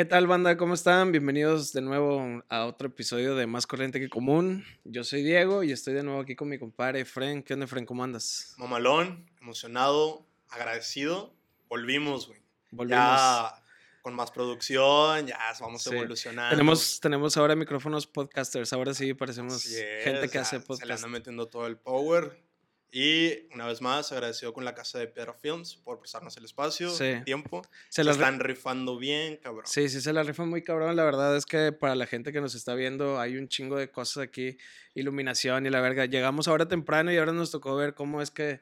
¿Qué tal, banda? ¿Cómo están? Bienvenidos de nuevo a otro episodio de Más Corriente que Común. Yo soy Diego y estoy de nuevo aquí con mi compadre Fren. ¿Qué onda, Fren? ¿Cómo andas? Mamalón, emocionado, agradecido. Volvimos, güey. Volvimos. Ya con más producción, ya vamos Sí. evolucionando. Tenemos, tenemos ahora micrófonos podcasters. Ahora sí parecemos es, gente que hace Se le podcast. anda metiendo todo el power. Y una vez más, agradecido con la casa de Piedra Films por prestarnos el espacio, Sí. el tiempo. Se Se están rifando bien, cabrón. Sí, sí, se la rifan muy cabrón. La verdad es que para la gente que nos está viendo hay un chingo de cosas aquí, iluminación y la verga. Llegamos ahora temprano y ahora nos tocó ver cómo es que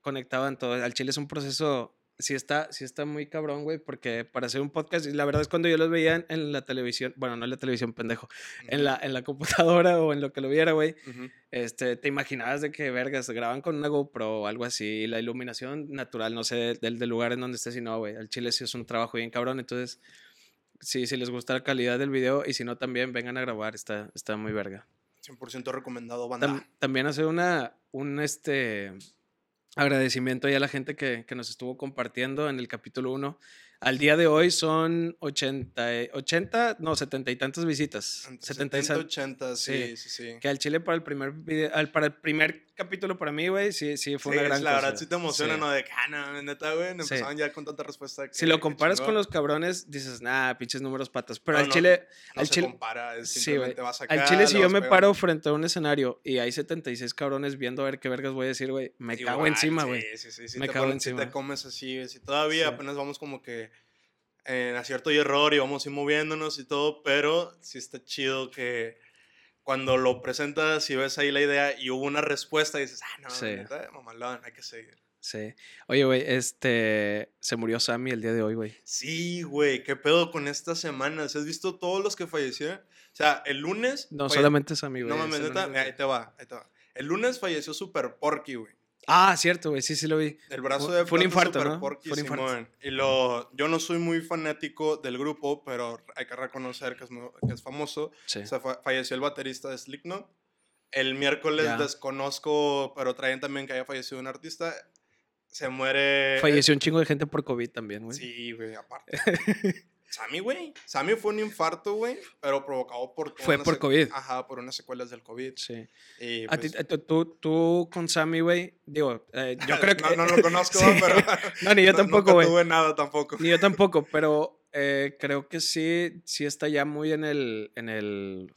conectaban todo. Al chile es un proceso, sí está, sí está muy cabrón, güey, porque para hacer un podcast, y la verdad es cuando yo los veía en, en la televisión, bueno, no en la televisión, pendejo, en la, en la computadora o en lo que lo viera, güey, Ujú. este, te imaginabas de que, vergas, graban con una GoPro o algo así, la iluminación natural, no sé, del, del lugar en donde estés, y no, güey, al chile sí es un trabajo bien cabrón, entonces, sí, si les gusta la calidad del video, y si no, también vengan a grabar, está, está muy verga. 100% recomendado, banda. Tam- también hacer una, un, este, agradecimiento ahí a la gente que, que nos estuvo compartiendo en el capítulo 1. Al día de hoy son 80, y- 80 no, 70 y tantas visitas. Entre 70 y 70, san- 80, sí. sí, sí, sí. Que al chile para el primer video, al- para el primer capítulo para mí, güey, sí, sí fue una gran la cosa. verdad sí te emociona. ¿no? De que, ah, no, neta, güey, Sí. empezaron ya con tanta respuesta. Si lo comparas con los cabrones, dices, nah, pinches números patas. Pero No, al no, chile, No al se chile, compara, simplemente vas acá. al chile si yo me paro frente a un escenario y hay 76 cabrones viendo a ver qué vergas voy a decir, güey, me cago encima, güey. Sí, sí, sí. Me te cago ponen- encima. te comes así, güey, sí, todavía apenas vamos como que en acierto y error y vamos a ir moviéndonos y todo, pero sí está chido que cuando lo presentas y ves ahí la idea y hubo una respuesta y dices, ah, no, Sí. mamalón, hay que seguir. Sí. Oye, güey, este. Se murió Sammy el día de hoy, güey. Sí, güey, ¿qué pedo con estas semanas? ¿Has visto todos los que fallecieron? O sea, el lunes... No, falle- solamente Sammy, güey. No es mames, neta, ahí te va, ahí te va. El lunes falleció Super Porky, güey. Ah, cierto, güey. Sí, sí lo vi. El brazo Fue- de fue un infarto, Super ¿no? Porky, Fue un infarto. Simón. Y lo, yo no soy muy fanático del grupo, pero hay que reconocer que es, muy- que es famoso. Sí. O sea, fa- falleció el baterista de Slipknot. El miércoles desconozco, pero traen también que haya fallecido un artista. Se muere... Falleció un chingo de gente por COVID también, güey. Sí, güey, aparte. Sammy, güey. Sammy fue un infarto, güey, pero provocado por... Fue por COVID. Ajá, por unas secuelas del COVID. Sí. Y, A ti- pues, a tú, tú, con Sammy, güey. Digo, eh, yo creo que. no, no lo conozco, Sí. pero... No, ni yo no- tampoco, güey. tuve nada tampoco. Ni yo tampoco, pero eh, creo que sí, sí está ya muy en el, en el,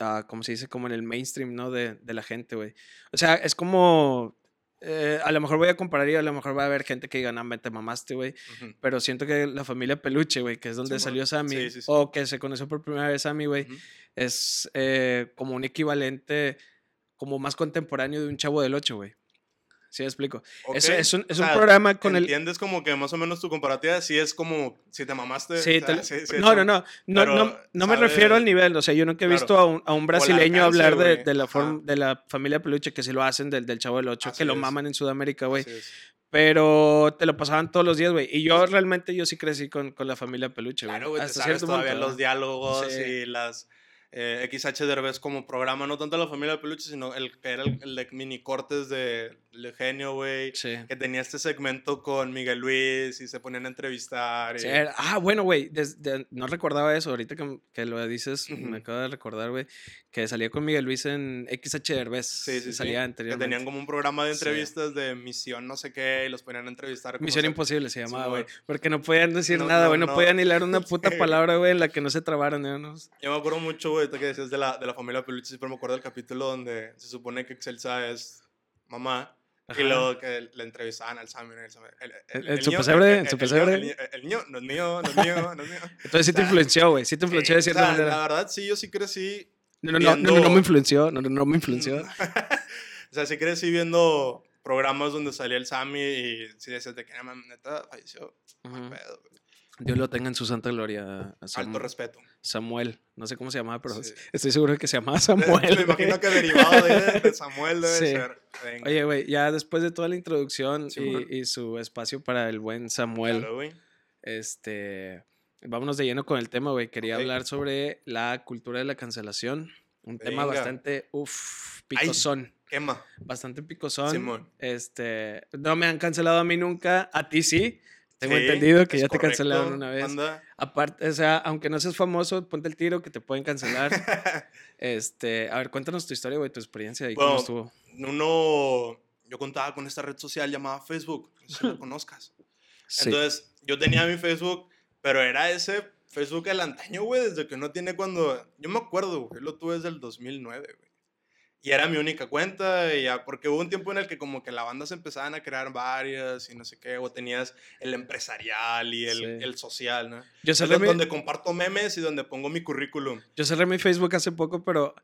ah, ¿cómo se dice? Como en el mainstream, ¿no? De, de la gente, güey. O sea, es como, eh, a lo mejor voy a comparar y a lo mejor va a haber gente que diga, no, me te mamaste, güey. Pero siento que la familia Peluche, güey, que es donde salió Sammy, Sí, sí, sí. o que se conoció por primera vez Sammy, güey, es eh, como un equivalente, como más contemporáneo de un chavo del 8, güey. ¿Sí me explico? Es, Ok, es un, es un sea, programa con el... ¿Entiendes como que más o menos tu comparativa? Sí es como si te mamaste. Sí, o sea, te- sí, sí, no, no, no, no, pero no, no me refiero al nivel, o sea, yo nunca he Claro. visto a un, a un brasileño alcance, hablar de, de la forma, de la familia peluche, que sí lo hacen del, del Chavo del Ocho, Así que lo es. maman en Sudamérica, güey, es. pero te lo pasaban todos los días, güey, y yo realmente, yo sí crecí con, con la familia peluche, güey, Claro, güey, te sabes cierto todavía punto, los diálogos Sí. y las eh, XH Derbez como programa, no tanto la familia de peluche, sino el que era el, el de mini cortes de, de genio, güey. Sí. Que tenía este segmento con Miguel Luis y se ponían a entrevistar. y- Sí, era- ah, bueno, güey, no recordaba eso, ahorita que, que lo dices, Ujú. me acabo de recordar, güey, que salía con Miguel Luis en XH Derbez, Sí, sí, sí. salía Que anteriormente. tenían como un programa de Sí. entrevistas de misión no sé qué y los ponían a entrevistar. Misión se- Imposible se llamaba, güey. Porque no podían decir No, nada, no, güey. No, no. podían hilar una puta Sí. palabra, güey, en la que no se trabaran. ¿eh? ¿no? Yo me acuerdo mucho, güey, ahorita que decías de la, de la familia Peluche, siempre me acuerdo del capítulo donde se supone que Excelsa es mamá. Ajá. Y luego que le entrevistaban al Sammy. El, el, El- el su niño- pesebre, el- su pesebre. El, niño- no es mío, no es mío, no es mío. Entonces sí te influenció, güey. Sí te influenció de Sí, o cierta sea, La manera. verdad, sí, yo sí crecí. No, no, no, no, me influenció. No, no, me influenció. o sea, sí crecí viendo programas donde salía el Sammy y sí decías de que, neta, falleció. Pedo. Dios lo tenga en su santa gloria. Sam- Alto respeto. Samuel. No sé cómo se llamaba, pero Sí. estoy seguro de que se llamaba Me Samuel. imagino güey. que derivado de, de Samuel debe Sí. ser. Venga. Oye, güey, ya después de toda la introducción y, y su espacio para el buen Samuel, Claro, güey. este, vámonos de lleno con el tema, güey. Quería hablar sobre la cultura de la cancelación. Un tema bastante, uff, Ay. picosón. Quema. Bastante picosón. Simón. Este, no me han cancelado a mí nunca, a ti sí. Tengo Sí, entendido que ya te cancelaron una vez. Aparte, o sea, aunque no seas famoso, ponte el tiro que te pueden cancelar. este, a ver, cuéntanos tu historia, güey, tu experiencia y cómo estuvo. Uno, yo contaba con esta red social llamada Facebook, no sé si lo conozcas. Sí. Entonces, yo tenía mi Facebook, pero era ese Facebook del antaño, güey, desde que no tiene cuando... Yo me acuerdo, güey, lo tuve desde el 2009, güey. Y era mi única cuenta, y ya, porque hubo un tiempo en el que como que la banda se empezaban a crear varias y no sé qué, o tenías el empresarial y el, Sí. el social, ¿no? yo, cerré mi, donde comparto memes y donde pongo mi currículum. yo cerré mi Facebook hace poco, pero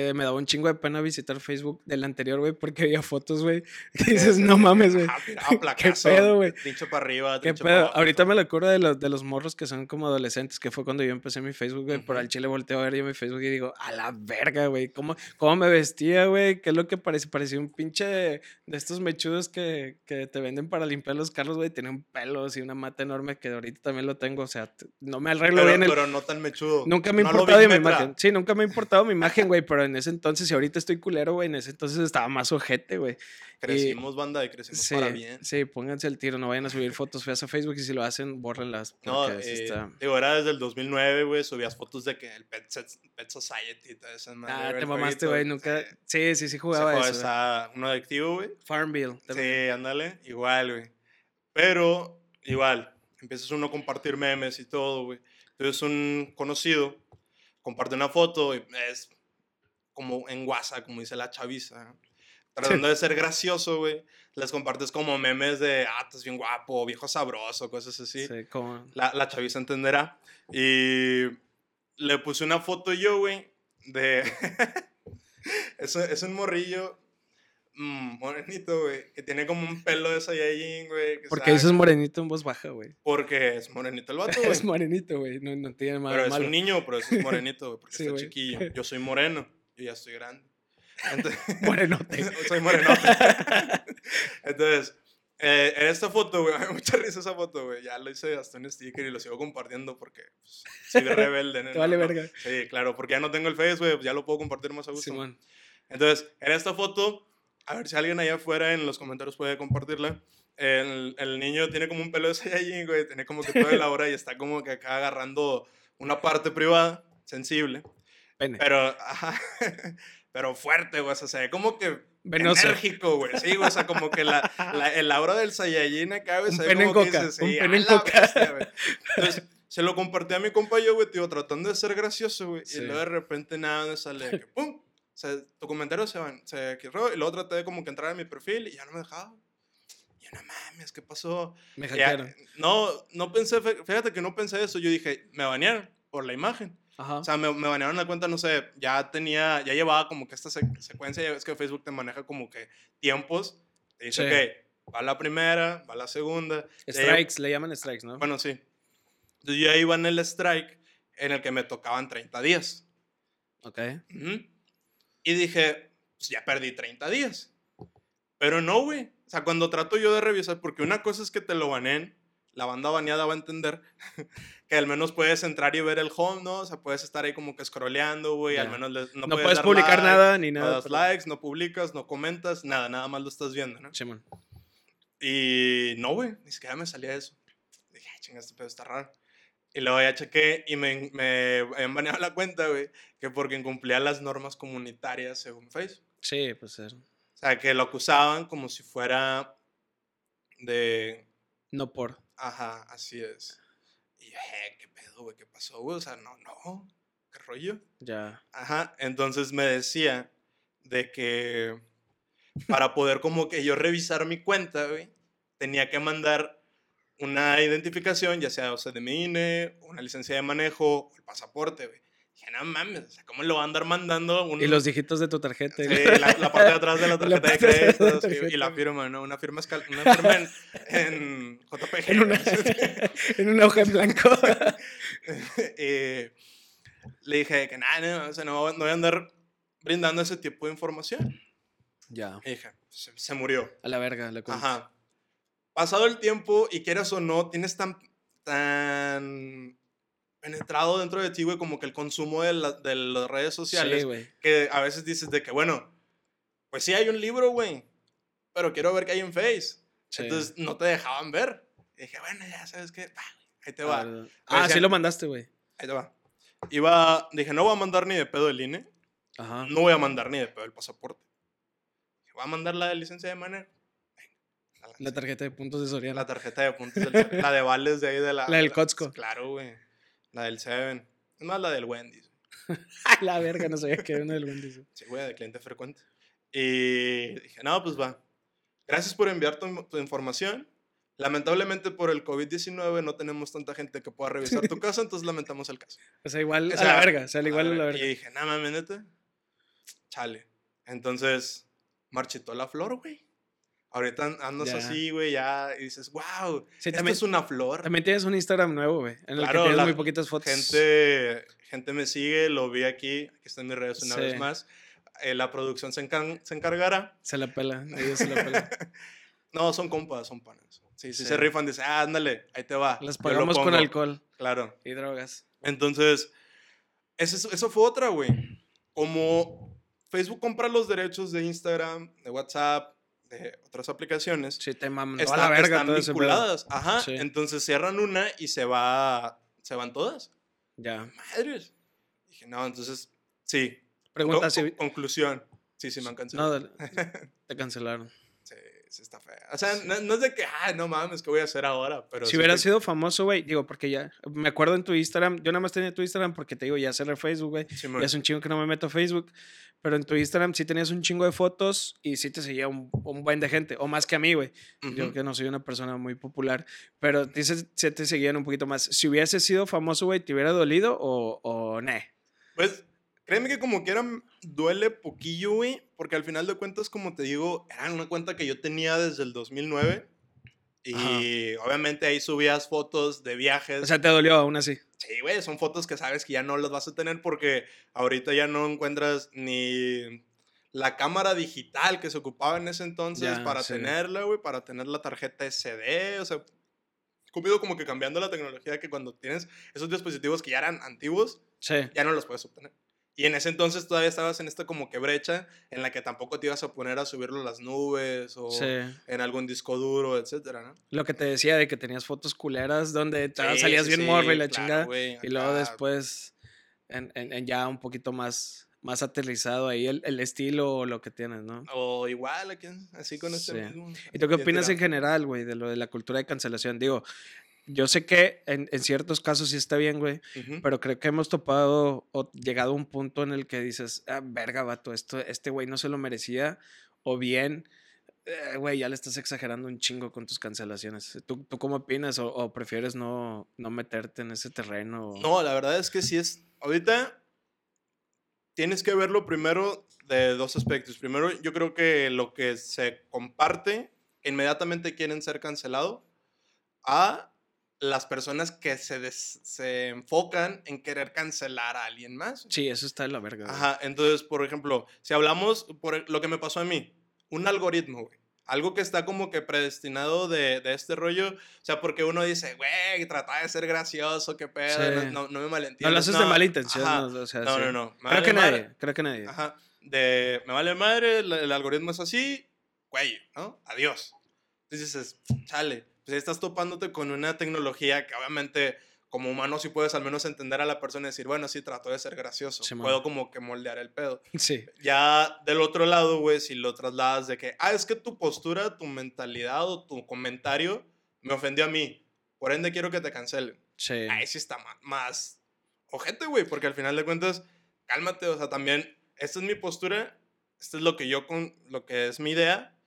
eh, me daba un chingo de pena visitar Facebook del anterior, güey, porque había fotos, güey. que dices, no mames, güey. Placazo, pedo, güey? Trincho para arriba, ¿Qué para abajo, Ahorita me lo curo de los, de los morros que son como adolescentes, que fue cuando yo empecé mi Facebook, güey. Por al chile volteo a ver yo mi Facebook y digo, a la verga, güey. ¿Cómo, ¿Cómo me vestía, güey? ¿Qué es lo que parece? Parecía un pinche de, de estos mechudos que, que te venden para limpiar los carros, güey. Tenía un pelo así, una mata enorme que ahorita también lo tengo. O sea, no me arreglo Pero, bien el, pero no tan mechudo. Nunca me ha No importado mi imagen. Sí, nunca me ha importado mi imagen, güey. Pero en ese entonces, y ahorita estoy culero, güey. En ese entonces estaba más ojete, güey. Crecimos, banda, y crecimos Sí, para bien. sí, pónganse el tiro. No vayan a subir fotos feas a Facebook y si lo hacen, bórrenlas. No, eh, está- digo, era desde el 2009, güey, subías fotos de que el Pet, Pet Society y todo eso. Ah, te mamaste, güey. Nunca. Sí, sí, sí jugaba eso. uno adictivo, güey. Farmville. también. Sí, ándale, igual, güey. Pero, igual, empiezas uno a compartir memes y todo, güey. Entonces, un conocido comparte una foto y es como en WhatsApp, como dice la chaviza. Tratando de ser gracioso, güey. Les compartes como memes de, ah, estás bien guapo, viejo sabroso, cosas así. Sí, como. La, la chaviza entenderá. Y le puse una foto yo, güey, de... es, un- es un morrillo mm, morenito, güey, que tiene como un pelo de Saiyajin, güey. que Porque saca- dices morenito en voz baja, güey. Porque es morenito el vato, güey. Es morenito, güey. No, no tiene nada Pero es un niño, pero es morenito, güey, porque Sí, está güey. chiquillo. Yo soy moreno, yo ya estoy grande. Entonces, Morenote. soy morenote. Entonces, eh, en esta foto, güey, me mucha risa esa foto, güey. Ya lo hice hasta un sticker y lo sigo compartiendo porque pues, soy rebelde. ¿no? Te vale no. verga. Sí, claro, porque ya no tengo el Face, güey, pues ya lo puedo compartir más a gusto. Simón. Entonces, en esta foto, a ver si alguien allá afuera en los comentarios puede compartirla. El, el niño tiene como un pelo de Saiyajin, güey, tiene como que toda la hora y está como que acá agarrando una parte privada, sensible, Pene. pero, ajá, pero fuerte, güey, o sea, como que Venoso. enérgico, güey, sí, güey, o sea, como que la, la- el aura del Saiyajin acá, güey, Un pene en coca, dices, un pene en coca. bestia. Entonces, se lo compartí a mi compa yo, güey, tío, tratando de ser gracioso, güey, Sí. y luego de repente nada me sale que, pum, o sea, tu comentario se, van, se quedó, y luego traté de como que entrar a mi perfil y ya no me dejaba. Y yo, no mames, ¿qué pasó? Me Y ya- hackearon. no, no pensé, fí- fíjate que no pensé eso, yo dije, me banearon por la imagen. Ajá. O sea, me, me banearon la cuenta, no sé, ya tenía, ya llevaba como que esta sec- secuencia, ya ves que Facebook te maneja como que tiempos. Te dice, Sí. ok, va la primera, va la segunda. ya strikes, le llaman strikes, ¿no? Bueno, sí. Entonces yo iba en el strike en el que me tocaban 30 días. Ok. Ujú. Y dije, pues ya perdí 30 días. Pero no, güey. O sea, cuando trato yo de revisar, porque una cosa es que te lo baneen, la banda baneada va a entender que al menos puedes entrar y ver el home, ¿no? O sea, puedes estar ahí como que scrolleando, güey. Al Ya. menos les- no, No, puedes, puedes publicar like, nada ni No nada. das pero- likes, no publicas, no comentas, nada, nada más lo estás viendo, ¿no? Simón. Y no, güey, ni siquiera me salía eso. Dije, chinga, este pedo está raro. Y luego ya chequé y me, me habían baneado la cuenta, güey, que porque incumplía las normas comunitarias según Facebook. Sí, pues ser. O sea, que lo acusaban como si fuera de... No por. Ajá, así es. Y yo, eh, ¿qué pedo, güey? ¿Qué pasó, güey? O sea, no, no, ¿qué rollo? Ya. Ajá, entonces me decía de que para poder como que yo revisar mi cuenta, güey, tenía que mandar una identificación, ya sea, o sea, de mi INE, una licencia de manejo, el pasaporte, güey. Dije, no mames, o sea, ¿cómo lo va a andar mandando? Un, Y los dígitos de tu tarjeta. Sí, la, la parte de atrás de la La tarjeta de la crédito y la firma, ¿no? Una firma, escal- una firma en, en JPG. En una, en una hoja en blanco. Eh, le dije que nada, no, o sea, no, no voy a andar brindando ese tipo de información. ya. Y dije, se, se murió. A la verga, le cuento. Ajá. Pasado el tiempo, y quieras o no, tienes tan, tan penetrado dentro de ti, güey, como que el consumo de, la- de las redes sociales, Sí, güey. que a veces dices de que, bueno, pues sí hay un libro, güey, pero quiero ver qué hay en Face. Sí. Entonces no te dejaban ver. Y dije, bueno, ya sabes qué, va, ahí te va. Ah, ah sí lo mandaste, güey. Ahí te va. Iba, dije, no voy a mandar ni de pedo el INE, Ajá. no voy a mandar ni de pedo el pasaporte. Dije, voy a mandar la de licencia de. Venga, la tarjeta de puntos de Soriana. La tarjeta de puntos, del- la de vales de ahí de la... La del de Costco. Claro, güey. La del Seven. Es más, la del Wendy's. La verga, no sabía que era uno del Wendy's. Sí, güey, de cliente frecuente. Y dije, no, pues va. Gracias por enviar tu, tu información. Lamentablemente por el COVID-19 no tenemos tanta gente que pueda revisar tu casa, entonces lamentamos el caso. O sea, igual O a sea, la verga. O sea, igual a la Y verga. dije, nada mames. Chale. Entonces, marchitó la flor, güey. Ahorita an- andas Ya. así, güey, ya, y dices, wow, Sí, esto también, es una flor. también tienes un Instagram nuevo, güey. En el Claro, que tienes muy poquitas fotos. Gente, gente me sigue, lo vi aquí, aquí están mis redes una Sí. vez más. Eh, la producción se, encan- se encargará. Se la pela. Ellos se la pelan. No, son compas, son panas. Sí, sí, Sí. se rifan, dice, ah, ándale, ahí te va. Las pagamos con pongo". alcohol Claro. y drogas. Entonces, eso, eso fue otra, güey. Como Facebook compra los derechos de Instagram, de WhatsApp, de otras aplicaciones, Sí, te maman. están, la verga, vinculadas. Ajá. Sí. Entonces cierran una y se va, se van todas. Ya. Madres. Dije, no, entonces, sí. Pregunta Co- si. co- conclusión. Sí, sí me han cancelado. No, te cancelaron. Sí, sí está fea. O sea, no, no es de que, ah, no mames, ¿qué voy a hacer ahora? Pero si sí hubiera te- sido famoso, güey, digo, porque ya, me acuerdo en tu Instagram, yo nada más tenía tu Instagram porque te digo, ya cerré Facebook, güey, Simón. ya es un chingo que no me meto a Facebook, pero en tu Instagram sí tenías un chingo de fotos y sí te seguía un, un buen de gente, o más que a mí, güey, yo Ujú. que no soy una persona muy popular, pero dices, sí te seguían un poquito más. Si hubiese sido famoso, güey, ¿te hubiera dolido o, o ne? Pues, créeme que como quiera duele poquillo, güey, porque al final de cuentas, como te digo, era una cuenta que yo tenía desde el 2009 y obviamente ahí subías fotos de viajes. O sea, te dolió aún así. sí, güey, son fotos que sabes que ya no las vas a tener porque ahorita ya no encuentras ni la cámara digital que se ocupaba en ese entonces Ya, para sí. tenerla, güey, para tener la tarjeta SD, o sea, comido como que cambiando la tecnología que cuando tienes esos dispositivos que ya eran antiguos, Sí. ya no los puedes obtener. Y en ese entonces todavía estabas en esta como que brecha en la que tampoco te ibas a poner a subirlo a las nubes o Sí. en algún disco duro, etcétera, ¿no? Lo que te decía de que tenías fotos culeras donde Sí, salías bien sí, morro y la claro, chingada. Y luego después, en, en- en ya un poquito más, más aterrizado ahí el, el estilo o lo que tienes, ¿no? O igual, aquí, así con este mismo. ¿Y tú qué opinas en general, güey, de lo de la cultura de cancelación? Digo, yo sé que en, en ciertos casos sí está bien, güey, Ujú. pero creo que hemos topado o llegado a un punto en el que dices, ah, verga, vato, esto, este güey no se lo merecía, o bien, eh, güey, ya le estás exagerando un chingo con tus cancelaciones. ¿Tú, tú cómo opinas o, o prefieres no, no meterte en ese terreno? No, la verdad es que sí es. Ahorita tienes que verlo primero de dos aspectos. Primero, yo creo que lo que se comparte inmediatamente quieren ser cancelado a las personas que se, des- se enfocan en querer cancelar a alguien más. Sí, eso está de la verga. güey. Ajá, entonces, por ejemplo, si hablamos por lo que me pasó a mí, un algoritmo, güey. Algo que está como que predestinado de, de este rollo. O sea, porque uno dice, güey, trata de ser gracioso, qué pedo. Sí. No, no, no me malentiendas. No lo haces de mala intención. no, o sea, No, sí. no, no. Creo que madre. nadie, creo que nadie. Ajá. De, me vale madre, el, el algoritmo es así, güey, ¿no? Adiós. Entonces dices, chale, pues estás topándote con una tecnología que obviamente como humano sí puedes al menos entender a la persona y decir, bueno, sí, trato de ser gracioso. Simón. Puedo como que moldear el pedo. Sí. Ya del otro lado, güey, si lo trasladas de que, ah, es que tu postura, tu mentalidad o tu comentario me ofendió a mí. Por ende, quiero que te cancelen. Sí. Ahí sí está más ojete, güey, porque al final de cuentas, cálmate, o sea, también, esta es mi postura, esto es lo que yo, con lo que es mi idea,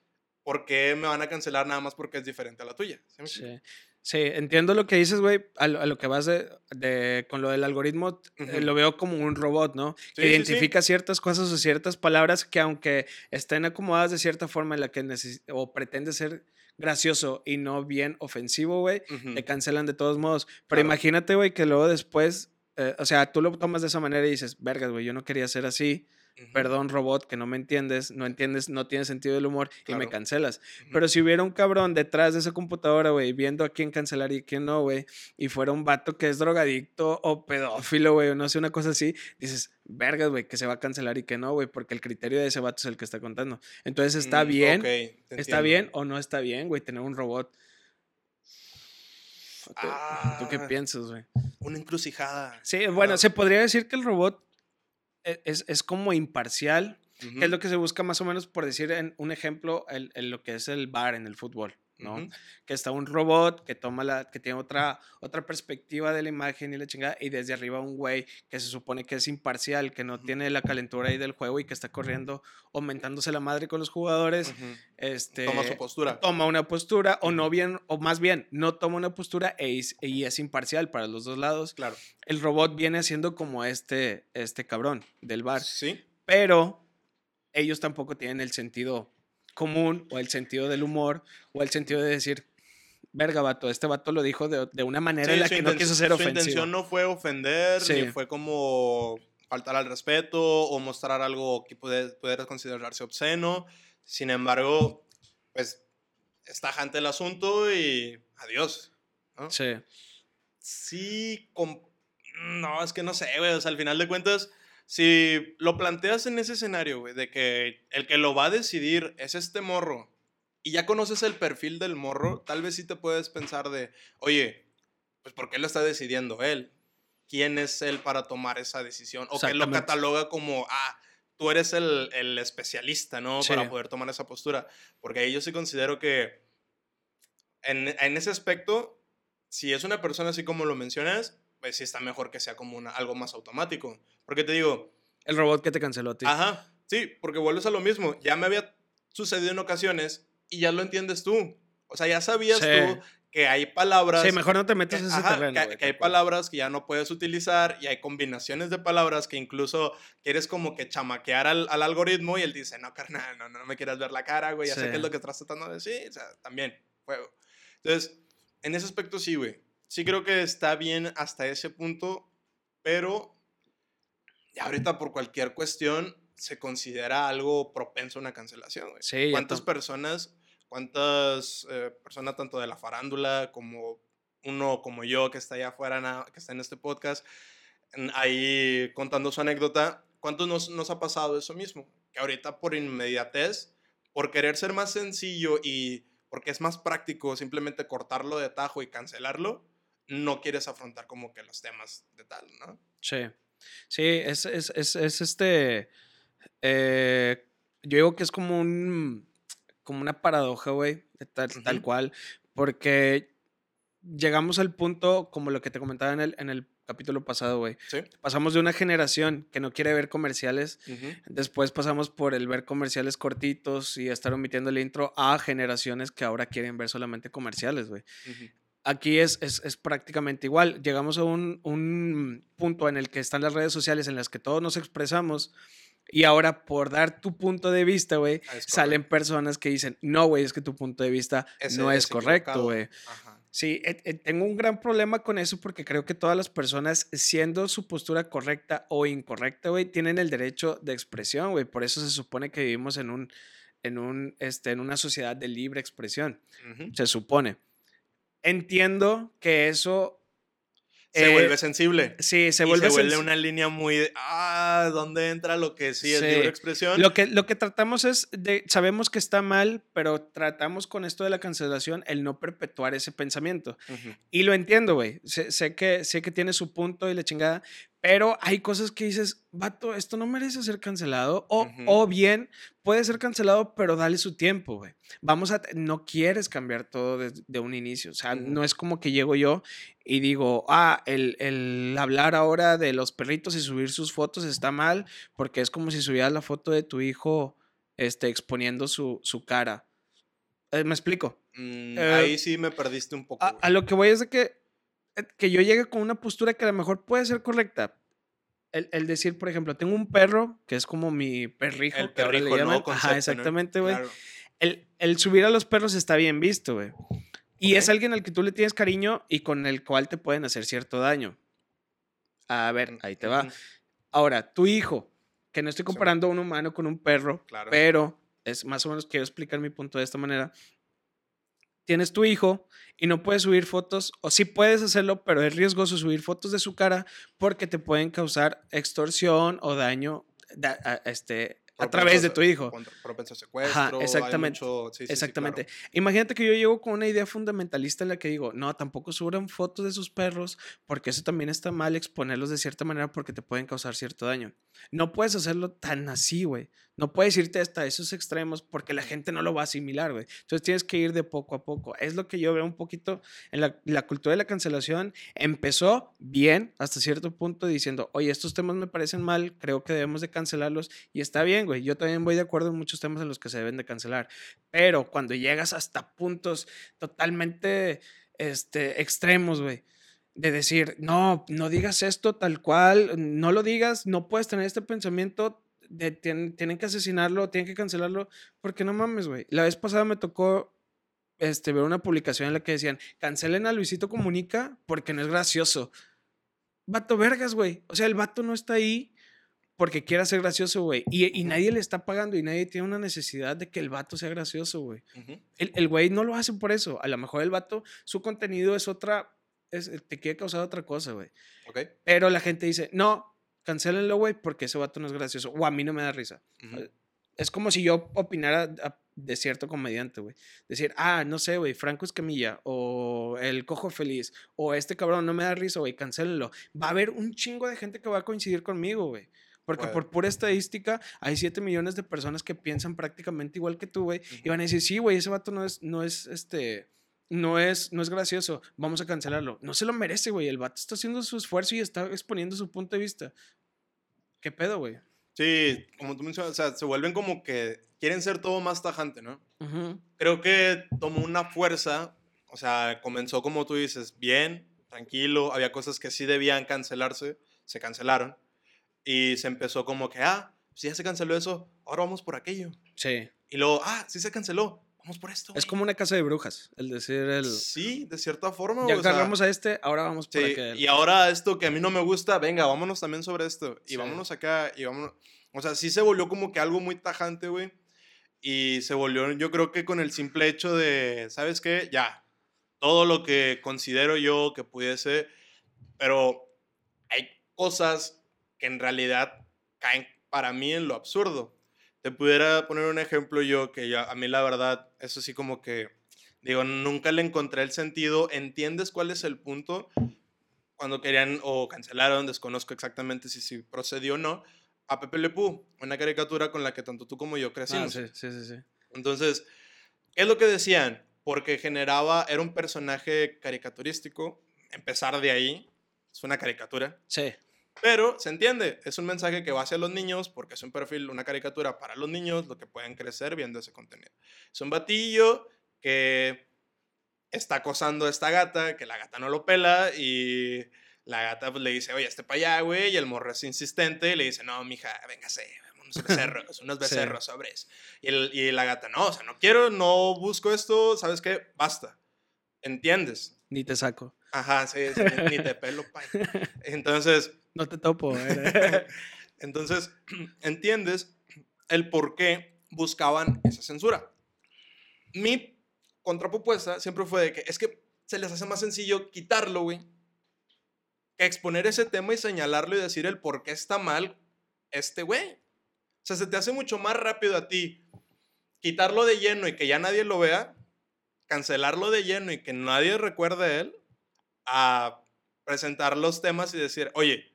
¿por qué me van a cancelar nada más porque es diferente a la tuya? ¿Sí? Sí. Sí, entiendo lo que dices, güey, a, lo- a lo que vas de, de- con lo del algoritmo, eh, Ujú. lo veo como un robot, ¿no? Sí, que sí, sí. identifica ciertas cosas o ciertas palabras que aunque estén acomodadas de cierta forma en la que o pretende ser gracioso y no bien ofensivo, güey, Ujú. te cancelan de todos modos. Pero Claro. imagínate, güey, que luego después, eh, o sea, tú lo tomas de esa manera y dices, vergas, güey, yo no quería ser así, Perdón, robot, que no me entiendes, no entiendes, no tienes sentido del humor y me cancelas. Pero si hubiera un cabrón detrás de esa computadora, güey, viendo a quién cancelar y quién no, güey, y fuera un vato que es drogadicto o pedófilo, güey, o no sé, una cosa así, dices, vergas, güey, que se va a cancelar y que no, güey, porque el criterio de ese vato es el que está contando. Entonces, ¿está Mm, bien? ¿Está bien o no está bien, güey, tener un robot? ¿Tú, qué Ah. piensas, güey? Una encrucijada. Sí, bueno, Ah. se podría decir que el robot es, es como imparcial, que es lo que se busca más o menos por decir en un ejemplo, el, el lo que es el bar en el fútbol, Que está un robot que toma la, que tiene otra, otra perspectiva de la imagen y la chingada, y desde arriba un güey que se supone que es imparcial, que no tiene la calentura ahí del juego y que está corriendo, aumentándose la madre con los jugadores, este... Toma su postura. toma una postura, o no bien, o más bien, no toma una postura e is- y es imparcial para los dos lados. Claro. El robot viene siendo como este, este cabrón del bar, Sí. pero ellos tampoco tienen el sentido común o el sentido del humor o el sentido de decir, verga, vato, este vato lo dijo de, de una manera Sí, en la su que no quiso ser Su ofensivo. intención no fue ofender, Sí. ni fue como faltar al respeto o mostrar algo que puede- pudiera considerarse obsceno. Sin embargo, pues está tajante el asunto y adiós. ¿no? Sí, Sí, com- no, es que no sé, güey. O sea, al final de cuentas, si lo planteas en ese escenario, güey, de que el que lo va a decidir es este morro y ya conoces el perfil del morro, tal vez sí te puedes pensar de, oye, pues ¿por qué lo está decidiendo él? ¿Quién es él para tomar esa decisión? O que lo cataloga como, ah, tú eres el, el especialista, ¿no? Sí. Para poder tomar esa postura. Porque ahí yo sí considero que en, en ese aspecto, si es una persona así como lo mencionas, pues sí está mejor que sea como una, algo más automático. Porque te digo, el robot que te canceló a ti. ajá, sí, porque vuelves a lo mismo. Ya me había sucedido en ocasiones y ya lo entiendes tú. O sea, ya sabías Sí. tú que hay palabras. Sí, mejor no te metas en ese ajá, terreno. que- güey, que hay palabras que ya no puedes utilizar y hay combinaciones de palabras que incluso quieres como que chamaquear al, al algoritmo y él dice, no, carnal, no, no me quieras ver la cara, güey, ya sé Sí. qué es lo que estás tratando de decir, o sea, también, juego. Entonces, en ese aspecto sí, güey. Sí creo que está bien hasta ese punto, pero ahorita por cualquier cuestión se considera algo propenso a una cancelación, güey. Sí, ¿Cuántas personas, cuántas eh, personas tanto de la farándula como uno como yo que está allá afuera, que está en este podcast, ahí contando su anécdota, ¿cuántos nos, nos ha pasado eso mismo? Que ahorita por inmediatez, por querer ser más sencillo y porque es más práctico simplemente cortarlo de tajo y cancelarlo, no quieres afrontar como que los temas de tal, ¿no? Sí. Sí, es, es, es, es este. eh, yo digo que es como un. como una paradoja, güey. Tal, tal cual. Porque llegamos al punto, como lo que te comentaba en el, en el capítulo pasado, güey. Sí. Pasamos de una generación que no quiere ver comerciales. Después pasamos por el ver comerciales cortitos y estar omitiendo el intro a generaciones que ahora quieren ver solamente comerciales, güey. Aquí es, es, es prácticamente igual. Llegamos a un, un punto en el que están las redes sociales en las que todos nos expresamos y ahora por dar tu punto de vista, güey, Ah, salen personas que dicen, no, güey, es que tu punto de vista Ese no es, correcto, güey. Sí, eh, eh, tengo un gran problema con eso porque creo que todas las personas, siendo su postura correcta o incorrecta, güey, tienen el derecho de expresión, güey. Por eso se supone que vivimos en un, en un, este, en una sociedad de libre expresión se supone. Entiendo que eso... Se eh, vuelve sensible. Sí, se y vuelve... se vuelve una línea muy de, ah, ¿dónde entra lo que sí es libre expresión? Lo que, lo que tratamos es de... Sabemos que está mal, pero tratamos con esto de la cancelación el no perpetuar ese pensamiento. Y lo entiendo, güey. Sé, sé que, sé que tiene su punto y la chingada, pero hay cosas que dices, vato, esto no merece ser cancelado. O, o bien puede ser cancelado, pero dale su tiempo, güey. Vamos a. No quieres cambiar todo desde de un inicio. O sea, no es como que llego yo y digo, ah, el, el hablar ahora de los perritos y subir sus fotos está mal, porque es como si subieras la foto de tu hijo este, exponiendo su, su cara. Eh, ¿Me explico? Mm, Eh, ahí sí me perdiste un poco. A, lo que voy es de que, que yo llegue con una postura que a lo mejor puede ser correcta. El, el decir, por ejemplo, tengo un perro que es como mi perrijo. El que ahora le. ¿no? Ajá, exactamente, güey. Claro. El, el subir a los perros está bien visto, güey. Y es alguien al que tú le tienes cariño y con el cual te pueden hacer cierto daño. A ver, ahí te va. Ahora, tu hijo, que no estoy comparando a un humano con un perro, Claro. pero es más o menos quiero explicar mi punto de esta manera. Tienes tu hijo y no puedes subir fotos, o sí puedes hacerlo, pero es riesgoso subir fotos de su cara porque te pueden causar extorsión o daño, da- a- este, a través de tu hijo. Propenso secuestro. Ajá, exactamente. exactamente. Imagínate que yo llego con una idea fundamentalista en la que digo, no, tampoco suban fotos de sus perros porque eso también está mal exponerlos de cierta manera porque te pueden causar cierto daño. No puedes hacerlo tan así, güey. No puedes irte hasta esos extremos porque la gente no lo va a asimilar, güey. Entonces tienes que ir de poco a poco. Es lo que yo veo un poquito en la, cultura de la cancelación. Empezó bien hasta cierto punto diciendo, oye, estos temas me parecen mal, creo que debemos de cancelarlos y está bien, güey. Yo también voy de acuerdo en muchos temas en los que se deben de cancelar. Pero cuando llegas hasta puntos totalmente este, extremos, güey de decir, no, no digas esto tal cual, no lo digas, no puedes tener este pensamiento, de, tienen, que asesinarlo, tienen que cancelarlo, porque no mames, güey. La vez pasada me tocó este, ver una publicación en la que decían, cancelen a Luisito Comunica porque no es gracioso. Vato vergas, güey. O sea, el vato no está ahí porque quiera ser gracioso, güey. Y, nadie le está pagando y nadie tiene una necesidad de que el vato sea gracioso, güey. El güey no lo hace por eso. A lo mejor el vato, su contenido es otra te quiere causar otra cosa, güey. Ok. Pero la gente dice, no, cancélenlo, güey, porque ese vato no es gracioso. O a mí no me da risa. Es como si yo opinara de cierto comediante, güey. Decir, ah, no sé, güey, Franco Escamilla, o El Cojo Feliz, o este cabrón no me da risa, güey, cancélenlo. Va a haber un chingo de gente que va a coincidir conmigo, güey. Porque por pura estadística, hay 7 millones de personas que piensan prácticamente igual que tú, güey. Y van a decir, sí, güey, ese vato no es, no es, este no es, no es gracioso, vamos a cancelarlo. No se lo merece, güey. El vato está haciendo su esfuerzo y está exponiendo su punto de vista. ¿Qué pedo, güey? Sí, como tú mencionas, o sea, se vuelven como que quieren ser todo más tajante, ¿no? Creo que tomó una fuerza, o sea, comenzó como tú dices, bien, tranquilo, había cosas que sí debían cancelarse, se cancelaron, y se empezó como que, ah, si ya se canceló eso, ahora vamos por aquello. Sí. Y luego, ah, sí se canceló, vamos por esto. Es como una casa de brujas, el decir el... Sí, de cierta forma. Ya agarramos a este, ahora vamos por sí, Y ahora esto que a mí no me gusta, venga, vámonos también sobre esto. Y vámonos acá, y vámonos... O sea, sí se volvió como que algo muy tajante, güey. Y se volvió, yo creo que con el simple hecho de, ¿sabes qué? Ya, todo lo que considero yo que pudiese, pero hay cosas que en realidad caen para mí en lo absurdo. Te pudiera poner un ejemplo yo que ya, a mí la verdad, eso sí como que, digo, nunca le encontré el sentido. ¿Entiendes cuál es el punto? Cuando querían o cancelaron, desconozco exactamente si, si procedió o no, a Pepe Le Pew, una caricatura con la que tanto tú como yo crecimos. Ah, sí, sí, sí, sí. Entonces, ¿qué es lo que decían? Porque generaba, era un personaje caricaturístico, empezar de ahí, es una caricatura. Sí. Pero se entiende, es un mensaje que va hacia los niños porque es un perfil, una caricatura para los niños, lo que pueden crecer viendo ese contenido. Es un batillo que está acosando a esta gata, que la gata no lo pela y la gata pues, le dice, oye, este para allá, güey, y el morro es insistente y le dice, no, mija, véngase, unos becerros, unos becerros sobres. Y, el, y la gata, no, o sea, no quiero, no busco esto, ¿sabes qué? Basta. ¿Entiendes? Ni te saco. Ajá, sí, ni te pelo, pay. Entonces, no te topo. Entonces, entiendes el por qué buscaban esa censura. Mi contrapropuesta siempre fue de que es que se les hace más sencillo quitarlo, güey, que exponer ese tema y señalarlo y decir el por qué está mal este güey. O sea, se te hace mucho más rápido a ti quitarlo de lleno y que ya nadie lo vea, cancelarlo de lleno y que nadie recuerde él, a presentar los temas y decir, oye,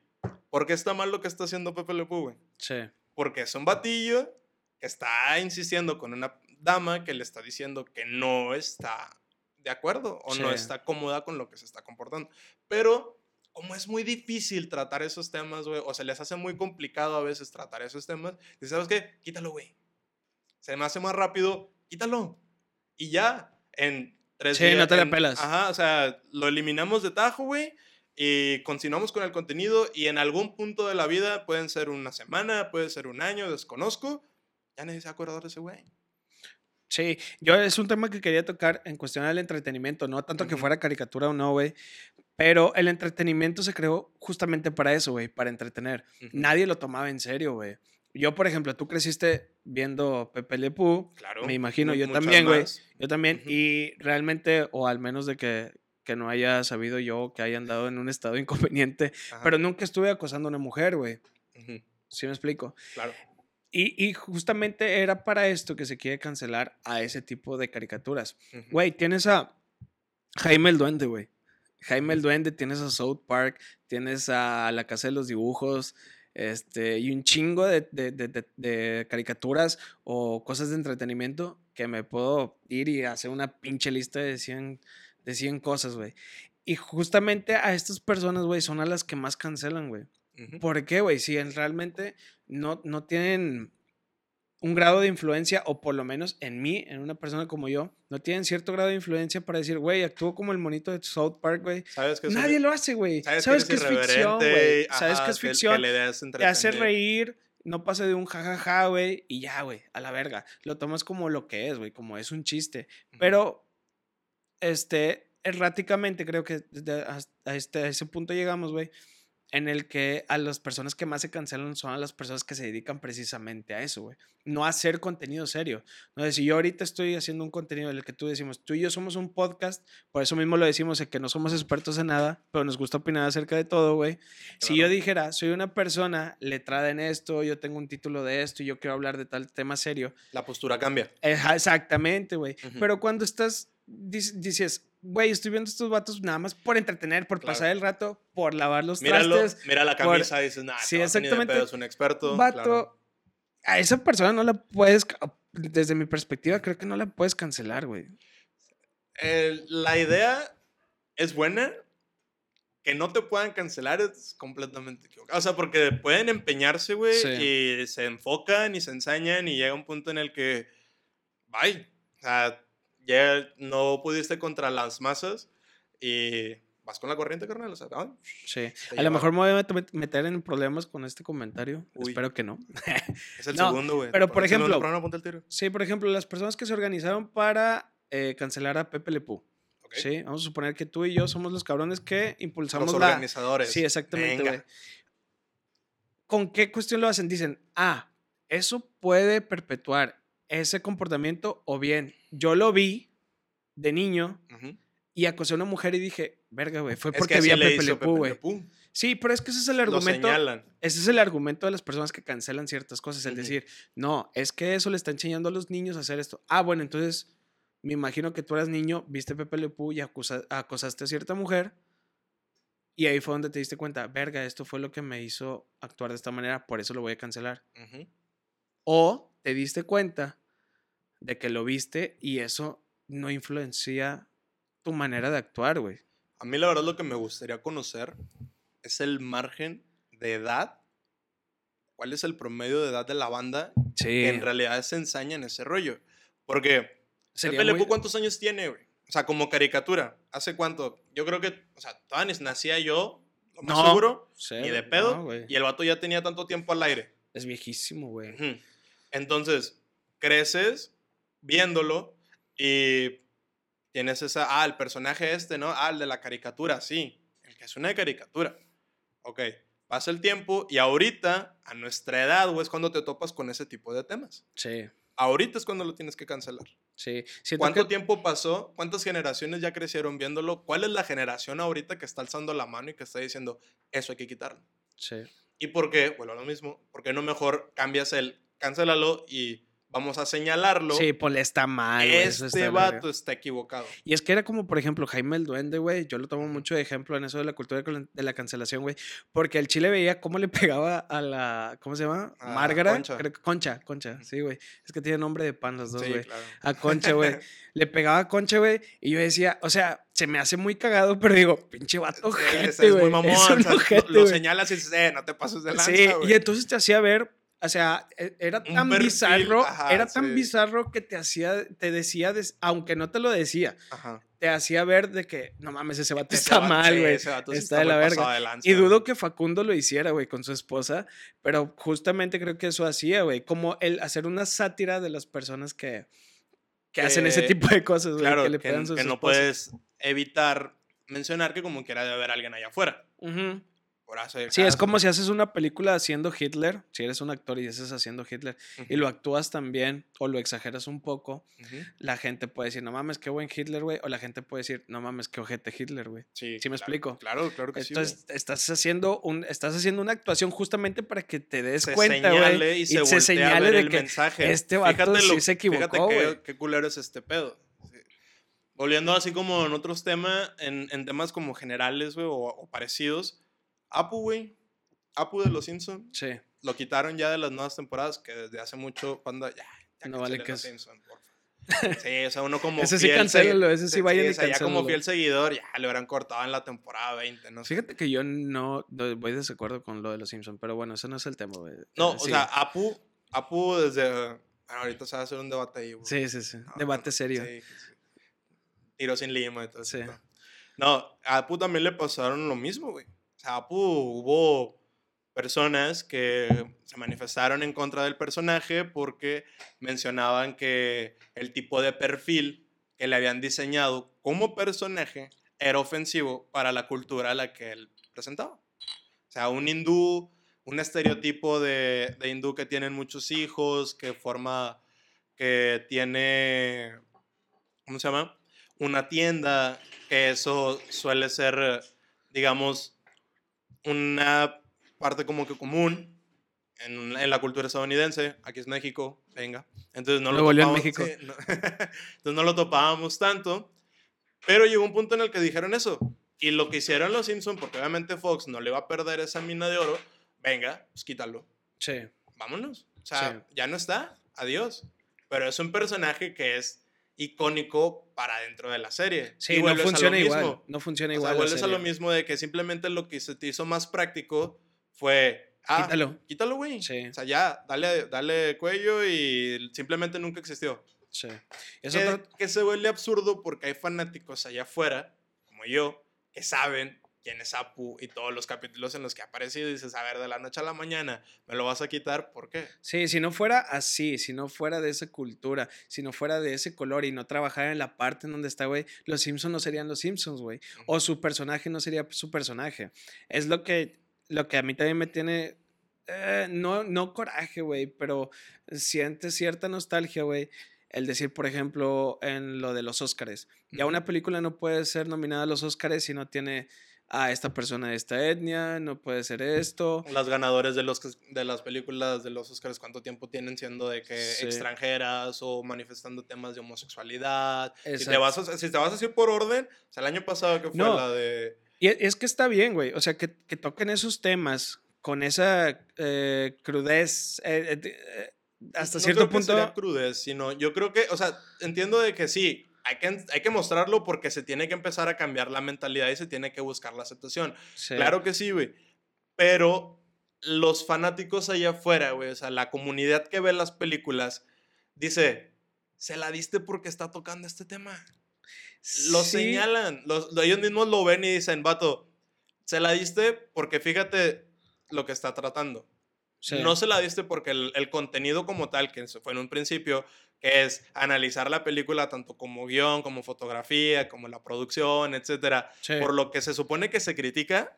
¿Por qué está mal lo que está haciendo Pepe Le Pew, güey? Sí. Porque es un batillo que está insistiendo con una dama que le está diciendo que no está de acuerdo o no está cómoda con lo que se está comportando. Pero como es muy difícil tratar esos temas, güey, o se les hace muy complicado a veces tratar esos temas, dices, ¿sabes qué? Quítalo, güey. Se me hace más rápido, quítalo. Y ya, en tres días. Sí, no te la pelas. Ajá, o sea, lo eliminamos de tajo, güey y continuamos con el contenido y en algún punto de la vida, pueden ser una semana, puede ser un año, desconozco, ya nadie se acuerda de ese güey. Sí, yo es un tema que quería tocar en cuestión del entretenimiento, no tanto que fuera caricatura o no, güey, pero el entretenimiento se creó justamente para eso, güey, para entretener. Nadie lo tomaba en serio, güey. Yo, por ejemplo, tú creciste viendo Pepe Le Pew, claro, me imagino, yo también, güey, yo también, y realmente, o al menos de que que no haya sabido yo que haya andado en un estado inconveniente, pero nunca estuve acosando a una mujer, güey. ¿Sí me explico? Claro. Y, y justamente era para esto que se quiere cancelar a ese tipo de caricaturas. Güey, tienes a Jaime el Duende, güey. Jaime el Duende, tienes a South Park, tienes a La Casa de los Dibujos, este, y un chingo de, de, de, de, caricaturas o cosas de entretenimiento que me puedo ir y hacer una pinche lista de 100, de 100 cosas, güey. Y justamente a estas personas, güey, son a las que más cancelan, güey. ¿Por qué, güey? Si realmente no, no tienen un grado de influencia, o por lo menos en mí, en una persona como yo, no tienen cierto grado de influencia para decir, güey, actúo como el monito de South Park, güey. Nadie lo hace, güey. Sabes, que, es ficción, güey. Sabes que es ficción. te hace reír, no pasa de un jajaja, güey, y ya, güey, a la verga. Lo tomas como lo que es, güey, como es un chiste. Pero, este, erráticamente creo que a, este, a ese punto llegamos, güey en el que a las personas que más se cancelan son a las personas que se dedican precisamente a eso, güey. No a hacer contenido serio. No si yo ahorita estoy haciendo un contenido en el que tú decimos, tú y yo somos un podcast, por eso mismo lo decimos, de que no somos expertos en nada, pero nos gusta opinar acerca de todo, güey. Si yo dijera, soy una persona letrada en esto, yo tengo un título de esto y yo quiero hablar de tal tema serio. La postura cambia. exactamente, güey. Pero cuando estás, dices, güey, estoy viendo estos vatos nada más por entretener, por pasar el rato, por lavar los Míralo, trastes. Mira la camisa y dices, nah, sí, exactamente. es un experto. Vato, a esa persona no la puedes, desde mi perspectiva, creo que no la puedes cancelar, güey. la idea es buena, que no te puedan cancelar es completamente equivocado. O sea, porque pueden empeñarse, güey, y se enfocan y se ensañan y llega un punto en el que, bye. O sea, ya no pudiste contra las masas y vas con la corriente, carnal. O sea, sí. A lo mejor me voy a meter en problemas con este comentario. Espero que no. Es el segundo, güey. Pero, por, ejemplo. Sí, por ejemplo, las personas que se organizaron para eh, cancelar a Pepe Le Sí, vamos a suponer que tú y yo somos los cabrones que impulsamos los organizadores. Sí, exactamente, güey. ¿Con qué cuestión lo hacen? Dicen, ah, eso puede perpetuar ese comportamiento o bien yo lo vi de niño y acosé a una mujer y dije, verga, güey, fue porque vi a Pepe Le güey. Sí, pero es que ese es el argumento. Ese es el argumento de las personas que cancelan ciertas cosas. El decir, no, es que eso le está enseñando a los niños a hacer esto. Ah, bueno, entonces me imagino que tú eras niño, viste Pepe Le y acosaste a cierta mujer. Y ahí fue donde te diste cuenta, verga, esto fue lo que me hizo actuar de esta manera, por eso lo voy a cancelar. O te diste cuenta de que lo viste y eso no influencia tu manera de actuar, güey. A mí la verdad lo que me gustaría conocer es el margen de edad. ¿Cuál es el promedio de edad de la banda que en realidad se ensaña en ese rollo? Porque Pepe muy... ¿cuántos años tiene, güey? O sea, como caricatura. ¿Hace cuánto? Yo creo que, o sea, todavía nacía yo, lo más seguro, ni de pedo. y el vato ya tenía tanto tiempo al aire. Es viejísimo, güey. Entonces, creces viéndolo y tienes esa, ah, el personaje este, ¿no? Ah, el de la caricatura, sí, el que es una caricatura. Ok, pasa el tiempo y ahorita, a nuestra edad, es cuando te topas con ese tipo de temas. Sí. Ahorita es cuando lo tienes que cancelar. Sí. ¿Cuánto tiempo pasó? ¿Cuántas generaciones ya crecieron viéndolo? ¿Cuál es la generación ahorita que está alzando la mano y que está diciendo, eso hay que quitarlo? Sí. ¿Y por qué? Bueno, lo mismo. ¿Por qué no mejor cambias el cancélalo y vamos a señalarlo. Sí, pues está mal. Este vato está equivocado. Y es que era como, por ejemplo, Jaime el Duende, güey. Yo lo tomo mucho de ejemplo en eso de la cultura de la cancelación, güey. Porque el chile veía cómo le pegaba a la. ¿Cómo se llama? Márgara. Concha. Concha, Concha. Sí, güey. Es que tiene nombre de pan los dos, güey. Sí, claro. A Concha, güey. le pegaba a Concha, güey. Y yo decía, o sea, se me hace muy cagado, pero digo, pinche vato, gente, es muy mamón. lo, señalas y dices, eh, no te pases de lanza, Sí, y entonces te hacía ver o sea, e, era tan bizarro, era tan bizarro que te hacía, te decía, aunque no te lo decía, te hacía ver de que, no mames, ese vato está mal, güey. está, de la verga. y dudo que Facundo lo hiciera, güey, con su esposa, pero justamente creo que eso hacía, güey, como el hacer una sátira de las personas que, que hacen ese tipo de cosas, güey, claro, que le que, no puedes evitar mencionar que como quiera debe haber alguien allá afuera. Sí, es como si haces una película haciendo Hitler, si eres un actor y haces haciendo Hitler, y lo actúas también o lo exageras un poco, la gente puede decir, no mames, qué buen Hitler, güey, o la gente puede decir, no mames, qué ojete Hitler, güey. Sí, ¿Sí me claro, explico? Claro, claro que sí. güey. Entonces, estás haciendo un estás haciendo una actuación justamente para que te des se cuenta, güey, y se, voltea a señale de el que mensaje. este vato Fíjate sí lo- se equivocó, Fíjate qué, culero es este pedo. Sí. Volviendo así como en otros temas, en, en temas como generales, güey, o, o parecidos. Apu, güey. Apu de los Simpsons. Sí. Lo quitaron ya de las nuevas temporadas, que desde hace mucho, cuando ya, ya No vale que los Simpsons. Sí, o sea, uno como Ese sí cancélalo, ese sí vayan o y sea, ya como fiel seguidor, ya le hubieran cortado en la temporada 20, no. Fíjate que yo no no- voy de desacuerdo con lo de los Simpsons, pero bueno, ese no es el tema, güey. No, Eh, o sí. sea, Apu, Apu desde... Bueno, ahorita se va a hacer un debate ahí, güey. Sí, sí, sí. No, Debate serio. sí, sí. Tiro sin lima y todo. Sí. No. No, a Apu también le pasaron lo mismo, güey. O sea, a Apu hubo personas que se manifestaron en contra del personaje porque mencionaban que el tipo de perfil que le habían diseñado como personaje era ofensivo para la cultura a la que él presentaba. O sea, un hindú, un estereotipo de, de hindú que tienen muchos hijos, que forma, que tiene, ¿cómo se llama? Una tienda, que eso suele ser, digamos, una parte como que común en, en la cultura estadounidense. Aquí es México, venga. Entonces no lo topábamos- México. sí, no. Entonces no lo topábamos tanto. Pero llegó un punto en el que dijeron eso. Y lo que hicieron los Simpsons, porque obviamente Fox no le va a perder esa mina de oro, venga, pues quítalo. Sí. Vámonos. O sea, Sí. ya no está. Adiós. Pero es un personaje que es icónico para dentro de la serie. Sí, Y no vuelves a lo funciona igual. mismo. No funciona O sea, igual. vuelves a lo mismo de que simplemente lo que se te hizo más práctico fue. Ah, Quítalo. Quítalo, güey. Sí. O sea, ya, dale, dale cuello y simplemente nunca existió. Sí. Es que, que se vuelve absurdo porque hay fanáticos allá afuera, como yo, que saben quién es Apu y todos los capítulos en los que ha aparecido y dices, a ver, de la noche a la mañana, ¿me lo vas a quitar? ¿Por qué? Sí, si no fuera así, si no fuera de esa cultura, si no fuera de ese color y no trabajara en la parte en donde está, güey, los Simpsons no serían los Simpsons, güey. O su personaje no sería su personaje. Es lo que, lo que a mí también me tiene, eh, no, no coraje, güey, pero siente cierta nostalgia, güey. El decir, por ejemplo, en lo de los Óscares. Ya una película no puede ser nominada a los Óscares si no tiene a esta persona de esta etnia, no puede ser esto. Las ganadores de, los, de las películas de los Oscars, ¿cuánto tiempo tienen siendo de que Sí. extranjeras o manifestando temas de homosexualidad? Si te, vas a, si te vas a ir por orden, o sea, el año pasado que fue No. la de... Y e- es que está bien, güey. O sea, que, que toquen esos temas con esa eh, crudez, eh, eh, eh, hasta no cierto creo que punto. sería crudez, sino yo creo que, o sea, entiendo de que sí, hay que, hay que mostrarlo porque se tiene que empezar a cambiar la mentalidad y se tiene que buscar la aceptación. Sí. Claro que sí, güey. Pero los fanáticos allá afuera, güey, o sea, la comunidad que ve las películas, dice, se la diste porque está tocando este tema. Lo Sí, señalan, los, lo- ellos mismos lo ven y dicen, vato, se la diste porque fíjate lo que está tratando. Sí. No se la diste porque el, el contenido como tal, que fue en un principio, que es analizar la película tanto como guion, como fotografía, como la producción, etcétera, Sí. por lo que se supone que se critica,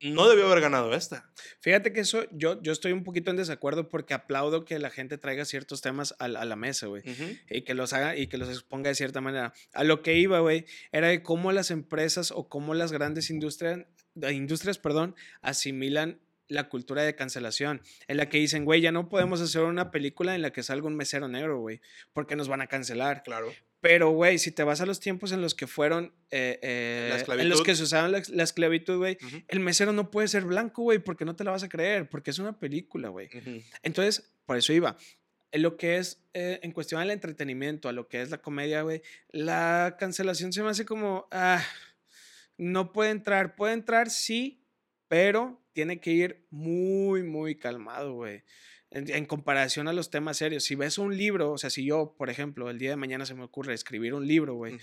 no debió haber ganado esta. Fíjate que eso yo, yo estoy un poquito en desacuerdo porque aplaudo que la gente traiga ciertos temas a, la- a la mesa, güey. Y que los haga y que los exponga de cierta manera. A lo que iba, güey, era de cómo las empresas o cómo las grandes industrias, industrias, perdón, asimilan la cultura de cancelación, en la que dicen, güey, ya no podemos hacer una película en la que salga un mesero negro, güey, porque nos van a cancelar. Claro. Pero, güey, si te vas a los tiempos en los que fueron, eh, eh, en los que se usaban la, la esclavitud, güey, el mesero no puede ser blanco, güey, porque no te la vas a creer, porque es una película, güey. Entonces, por eso iba. En lo que es, eh, en cuestión del entretenimiento, a lo que es la comedia, güey, la cancelación se me hace como, ah, no puede entrar. Puede entrar, sí, pero tiene que ir muy, muy calmado, güey. En, en comparación a los temas serios. Si ves un libro, o sea, si yo, por ejemplo, el día de mañana se me ocurre escribir un libro, güey.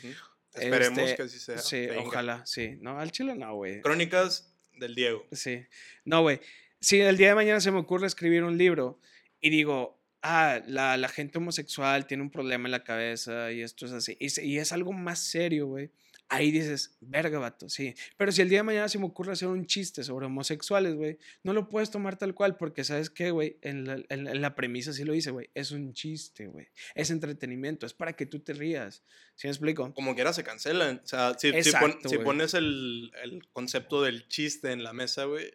Esperemos este, que así sea. Sí, Venga. ojalá, sí. No, al chile no, güey. Crónicas del Diego. Sí. No, güey. Si el día de mañana se me ocurre escribir un libro y digo, ah, la, la gente homosexual tiene un problema en la cabeza y esto es así, y es algo más serio, güey. Ahí dices, verga, vato, sí. Pero si el día de mañana se me ocurre hacer un chiste sobre homosexuales, güey, no lo puedes tomar tal cual, porque sabes qué, güey, en la, en la premisa sí lo dice, güey, es un chiste, güey. Es entretenimiento, es para que tú te rías. ¿Sí me explico? Como quiera se cancelan. O sea, si, si, si pones el, el concepto del chiste en la mesa, güey,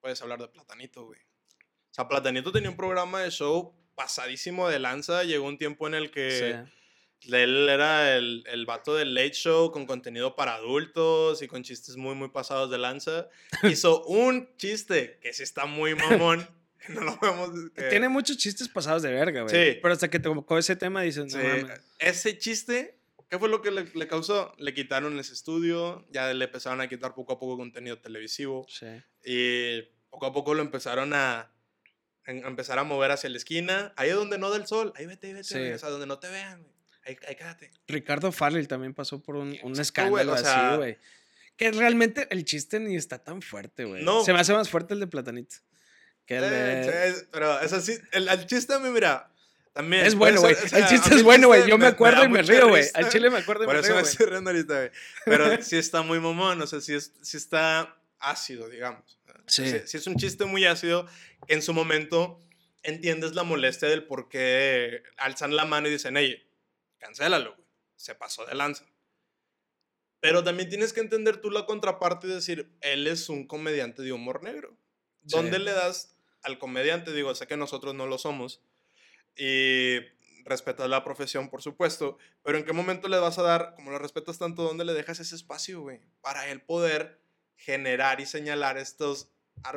puedes hablar de Platanito, güey. O sea, Platanito tenía un programa de show pasadísimo de lanza. Llegó un tiempo en el que él era el, el vato del late show con contenido para adultos y con chistes muy, muy pasados de lanza. Hizo un chiste que sí está muy mamón. no lo vemos. Tiene muchos chistes pasados de verga, güey. Sí. Pero hasta que tocó ese tema dices, no mames. Ese chiste ¿Qué fue lo que le, le, causó? Le quitaron ese estudio, ya le empezaron a quitar poco a poco contenido televisivo. Sí. Y poco a poco lo empezaron a, empezar a mover hacia la esquina. Ahí es donde no da el sol. Ahí vete, vete. O sea, donde no te vean, Ahí, ahí. Ricardo Farrell también pasó por un, un escándalo así, güey. Que realmente el chiste ni está tan fuerte, güey. No. Se me hace más fuerte el de Platanito. Que el de... pero eso sí, el, el chiste a mí, mira, también. Es bueno, güey. el chiste es bueno, güey. Yo me, acuerdo y me río, güey. Al chile me acuerdo y me río. Por eso me estoy riendo ahorita, güey. Pero sí está muy momón, o sea, sí, es, sí está ácido, digamos. Sí. sí. es un chiste muy ácido. En su momento entiendes la molestia del por qué alzan la mano y dicen, hey, cancélalo, güey. Se pasó de lanza. Pero también tienes que entender tú la contraparte y decir, él es un comediante de humor negro. ¿Dónde le das al comediante? Digo, sé que nosotros no lo somos. Y respetas la profesión, por supuesto. Pero ¿en qué momento le vas a dar, como lo respetas tanto, dónde le dejas ese espacio, güey? Para él poder generar y señalar estos,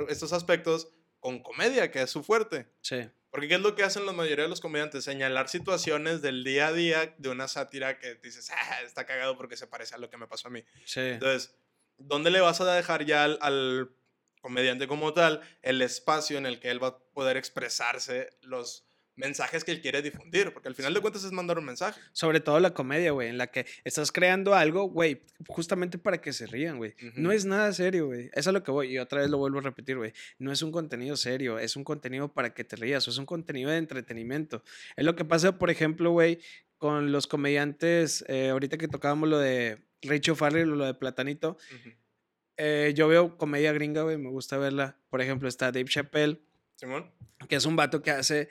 estos aspectos con comedia, que es su fuerte. Sí. Porque ¿qué es lo que hacen la mayoría de los comediantes? Señalar situaciones del día a día de una sátira que dices, ah, está cagado porque se parece a lo que me pasó a mí. Sí. Entonces, ¿dónde le vas a dejar ya al, al, comediante como tal el espacio en el que él va a poder expresarse los mensajes que él quiere difundir, porque al final de cuentas es mandar un mensaje. Sobre todo la comedia, güey, en la que estás creando algo, güey, justamente para que se rían, güey. No es nada serio, güey. Eso es lo que voy, y otra vez lo vuelvo a repetir, güey. No es un contenido serio, es un contenido para que te rías, o es un contenido de entretenimiento. Es lo que pasa, por ejemplo, güey, con los comediantes, eh, ahorita que tocábamos lo de Rachel Farrell o lo de Platanito. Eh, yo veo comedia gringa, güey, me gusta verla. Por ejemplo, está Dave Chappelle. Simón. Que es un vato que hace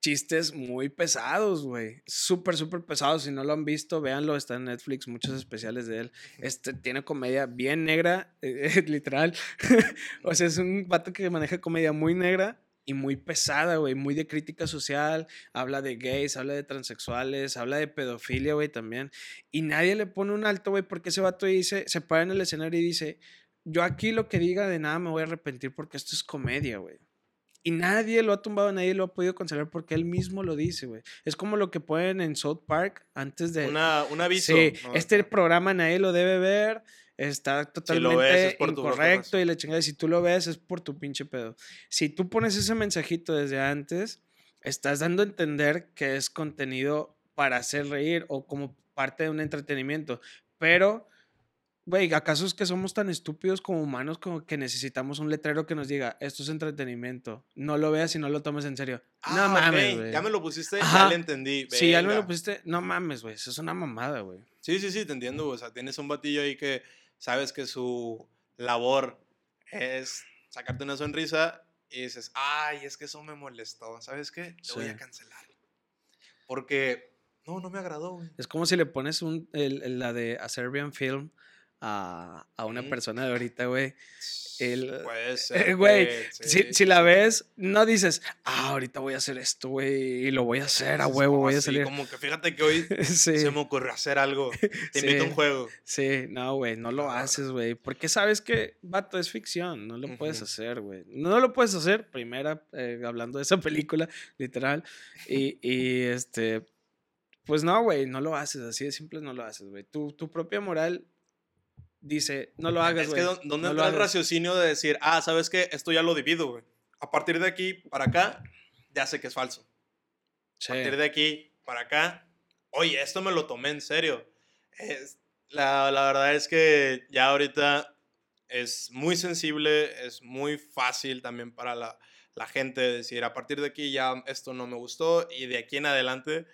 chistes muy pesados, güey. Súper, súper pesados. Si no lo han visto, véanlo. Está en Netflix, muchos especiales de él. Este tiene comedia bien negra, eh, literal. o sea, es un vato que maneja comedia muy negra y muy pesada, güey. Muy de crítica social. Habla de gays, habla de transexuales, habla de pedofilia, güey, también. Y nadie le pone un alto, güey, porque ese vato dice, se para en el escenario y dice: Yo aquí lo que diga de nada me voy a arrepentir porque esto es comedia, güey. Y nadie lo ha tumbado, nadie lo ha podido cancelar porque él mismo lo dice, güey. Es como lo que ponen en South Park antes de... Una, un aviso. Sí, este programa nadie lo debe ver, está totalmente incorrecto y la chingada. Si tú lo ves es por tu pinche pedo. Si tú pones ese mensajito desde antes, estás dando a entender que es contenido para hacer reír o como parte de un entretenimiento. Pero Güey, ¿acaso es que somos tan estúpidos como humanos como que necesitamos un letrero que nos diga, esto es entretenimiento? No lo veas y no lo tomes en serio. no ah, mames, güey. Ya me lo pusiste, ya le entendí. Sí, ya me lo pusiste. No mames, güey. Eso es una mamada, güey. Sí, sí, sí, te entiendo. O sea, tienes un batillo ahí que sabes que su labor es sacarte una sonrisa y dices, ay, es que eso me molestó. ¿Sabes qué? Te voy a cancelar. Porque, no, no me agradó, güey. Es como si le pones un, el, la de A Serbian Film a, a una persona de ahorita, güey. El, Puede ser. Güey, si, si, la ves, no dices, ah, ahorita voy a hacer esto, güey, y lo voy a hacer a huevo, voy a salir. Como que fíjate que hoy se me ocurrió hacer algo. Te invito a un juego. Sí, no, güey, no lo haces, güey. Porque sabes que, vato, es ficción, no lo puedes hacer, güey. No lo puedes hacer, primera, eh, hablando de esa película, literal. Y, y este, pues no, güey, no lo haces, así de simple no lo haces, güey. Tu, tu propia moral dice, no lo hagas, güey. Es que ¿dónde está el raciocinio de decir, ah, ¿sabes qué? Esto ya lo divido, güey. A partir de aquí para acá, ya sé que es falso. A partir de aquí para acá, oye, esto me lo tomé en serio. Es, la, la verdad es que ya ahorita es muy sensible, es muy fácil también para la, la gente decir, a partir de aquí ya esto no me gustó y de aquí en adelante,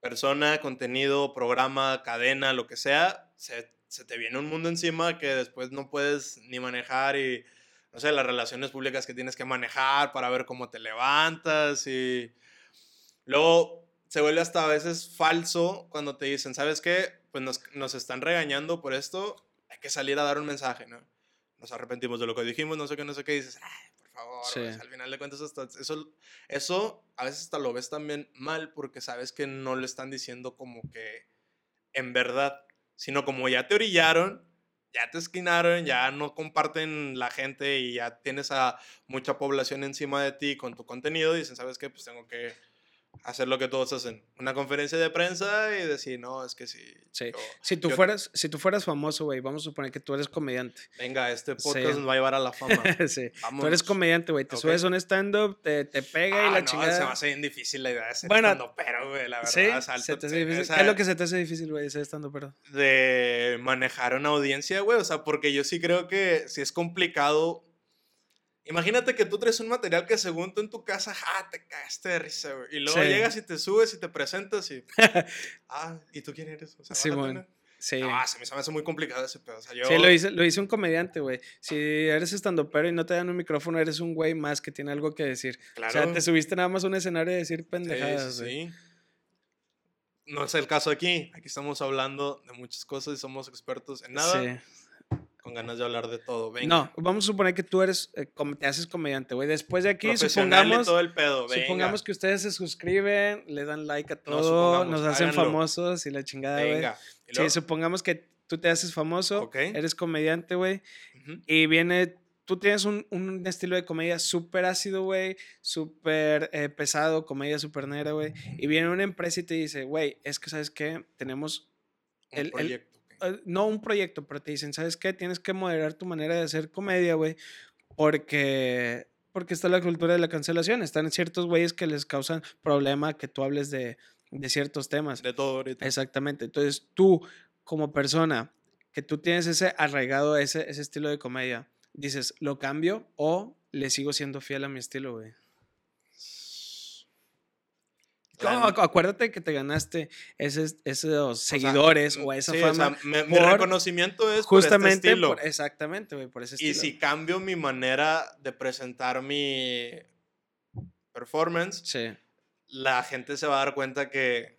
persona, contenido, programa, cadena, lo que sea, se, se te viene un mundo encima que después no puedes ni manejar y, no sé, las relaciones públicas que tienes que manejar para ver cómo te levantas y luego se vuelve hasta a veces falso cuando te dicen, ¿sabes qué? Pues nos, nos están regañando por esto, hay que salir a dar un mensaje, ¿no? Nos arrepentimos de lo que dijimos, no sé qué, no sé qué, y dices, ay, por favor, Sí. güey", al final de cuentas hasta- eso, eso a veces hasta lo ves también mal porque sabes que no lo están diciendo como que en verdad, sino como ya te orillaron, ya te esquinaron, ya no comparten la gente y ya tienes a mucha población encima de ti con tu contenido, dicen, ¿sabes qué? Pues tengo que hacer lo que todos hacen, una conferencia de prensa y decir, no, es que sí. Sí. yo- Si tú yo- fueras, si tú fueras famoso, güey, vamos a suponer que tú eres comediante. Venga, este Sí. podcast nos va a llevar a la fama. sí. Tú eres comediante, güey. Te Ok. subes a un stand-up, te, te pega y Ah, la no, chingada. se me hace bien difícil la idea de ser Bueno, pero güey, la verdad. Sí, o sea, se te hace sí, difícil. o sea, ¿Qué es lo que se te hace difícil, güey, ser stand pero de manejar una audiencia, güey. O sea, porque yo sí creo que si es complicado. Imagínate que tú traes un material que según tú en tu casa, ja, te cagaste de risa, güey. Y luego Sí. llegas y te subes y te presentas y. ah, ¿y tú quién eres? O sea, ¿van a Simón? Sí. No, se me, se me hace muy complicado ese pedo. O sea, yo. Sí, lo hice, lo hice un comediante, güey. Si eres estandopero y no te dan un micrófono, eres un güey más que tiene algo que decir. Claro. O sea, te subiste nada más a un escenario a decir Sí, pendejadas, sí, güey. sí. No es el caso aquí. Aquí estamos hablando de muchas cosas y somos expertos en nada. Sí. Con ganas de hablar de todo. Venga. No, vamos a suponer que tú eres, eh, te haces comediante, güey. Después de aquí, supongamos, todo el pedo. Supongamos que ustedes se suscriben, le dan like a todo, nos hacen háganlo. famosos y la chingada, güey. Venga. ¿Y Sí, supongamos que tú te haces famoso, Ok. eres comediante, güey, Ujú. y viene, tú tienes un, un estilo de comedia súper ácido, güey, súper eh, pesado, comedia súper negra, güey, y viene una empresa y te dice, güey, es que, ¿sabes qué? Tenemos, el- el- no un proyecto, pero te dicen, ¿sabes qué? Tienes que moderar tu manera de hacer comedia, güey, porque... Porque está la cultura de la cancelación. Están ciertos güeyes que les causan problema que tú hables de, de ciertos temas. De todo ahorita. Exactamente. Entonces, tú, como persona, que tú tienes ese arraigado, ese, ese estilo de comedia, dices, ¿lo cambio o le sigo siendo fiel a mi estilo, güey? No, acuérdate que te ganaste esos sea, seguidores o, mm, esa sí, o sea, fama. mi reconocimiento es justamente por este estilo. por- exactamente, güey, por ese y estilo. si cambio mi manera de presentar mi performance, Sí, la gente se va a dar cuenta que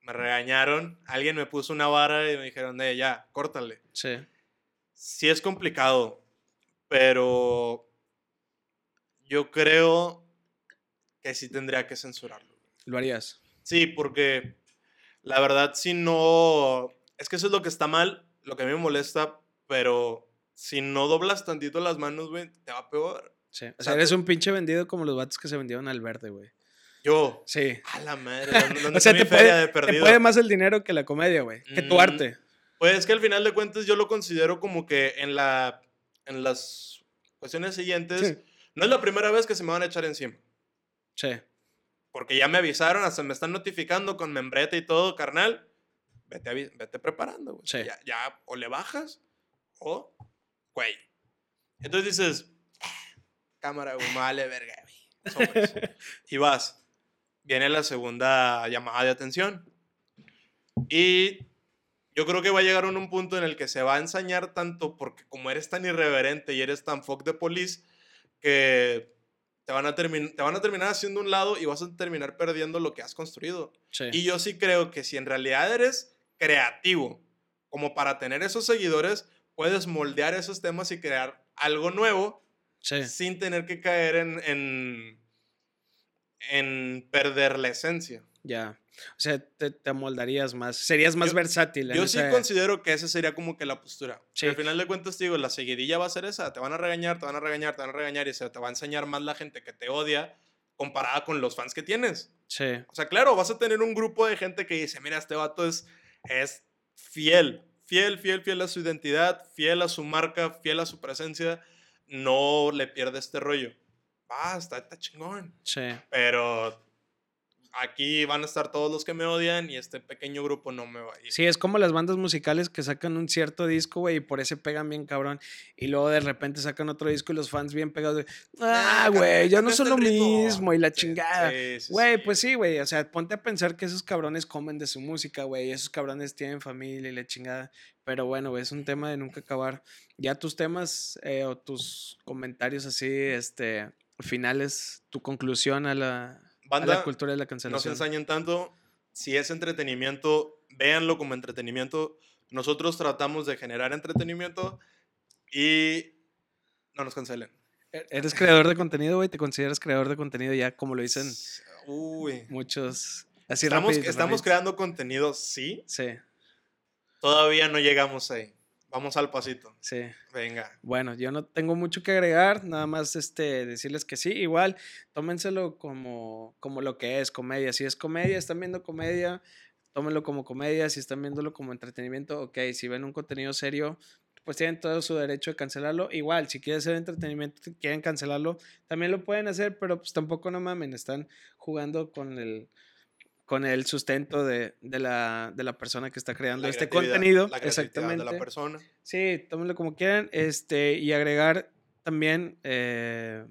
me regañaron, alguien me puso una vara y me dijeron, de ya, córtale. sí. Sí es complicado, pero yo creo que sí tendría que censurarlo. Lo harías. Sí, porque la verdad, si no. Es que eso es lo que está mal, lo que a mí me molesta, pero si no doblas tantito las manos, güey, te va peor. Sí. O sea, sea, eres te- un pinche vendido como los vatos que se vendieron al verde, güey. Yo, Sí. a la madre, ¿dónde, dónde O sea, te puede, de te puede más el dinero que la comedia, güey. Que tu Mm, arte. Pues es que al final de cuentas yo lo considero como que en, la, en las cuestiones siguientes, Sí. no es la primera vez que se me van a echar encima. Sí. Porque ya me avisaron, hasta me están notificando con membrete y todo, carnal. Vete, avi- vete preparando, güey. Sí. Ya, ya o le bajas o, güey. Entonces dices, "Ah, cámara, güey, vale verga, güey. Sobres". y vas. Viene la segunda llamada de atención. Y yo creo que va a llegar un, un punto en el que se va a ensañar tanto porque como eres tan irreverente y eres tan fuck de police que te van, a te van a terminar haciendo un lado y vas a terminar perdiendo lo que has construido. Sí. Y yo sí creo que si en realidad eres creativo, como para tener esos seguidores, puedes moldear esos temas y crear algo nuevo sí. sin tener que caer en, en, en perder la esencia. Ya. O sea, te, te amoldarías más. Serías más Yo- versátil. Yo sí considero que esa sería como que la postura. Sí. Al final de cuentas, te digo, la seguidilla va a ser esa. Te van a regañar, te van a regañar, te van a regañar y se te va a enseñar más la gente que te odia comparada con los fans que tienes. Sí. O sea, claro, vas a tener un grupo de gente que dice, mira, este vato es, es fiel, fiel, fiel, fiel a su identidad, fiel a su marca, fiel a su presencia. No le pierde este rollo. Va, está, está chingón. Sí. Pero aquí van a estar todos los que me odian y este pequeño grupo no me va a ir. Sí, es como las bandas musicales que sacan un cierto disco, güey, y por ese pegan bien cabrón. Y luego de repente sacan otro disco y los fans bien pegados de, ah, güey, ya no son lo mismo y la chingada. Güey, pues sí, güey, o sea, ponte a pensar que esos cabrones comen de su música, güey, esos cabrones tienen familia y la chingada. Pero bueno, güey, es un tema de nunca acabar. Ya tus temas eh, o tus comentarios así, este, finales, tu conclusión a la, Banda, la cultura de la cancelación. No se ensañen tanto. Si es entretenimiento, véanlo como entretenimiento. Nosotros tratamos de generar entretenimiento y no nos cancelen. E-, eres creador de contenido, güey. ¿Te consideras creador de contenido ya como lo dicen Uy. muchos? Así estamos, estamos creando contenido, sí. Sí. Todavía no llegamos ahí. Vamos al pasito. Sí. Venga. Bueno, yo no tengo mucho que agregar, nada más este, decirles que sí, igual, tómenselo como, como lo que es, comedia. Si es comedia, están viendo comedia, tómenlo como comedia, si están viéndolo como entretenimiento, ok, si ven un contenido serio, pues tienen todo su derecho de cancelarlo. Igual, si quieren hacer entretenimiento, quieren cancelarlo, también lo pueden hacer, pero pues tampoco no mamen, están jugando con el con el sustento de, de, la, de la persona que está creando este contenido. La exactamente. de la persona. Sí, tómenlo como quieran. Este, y agregar también eh,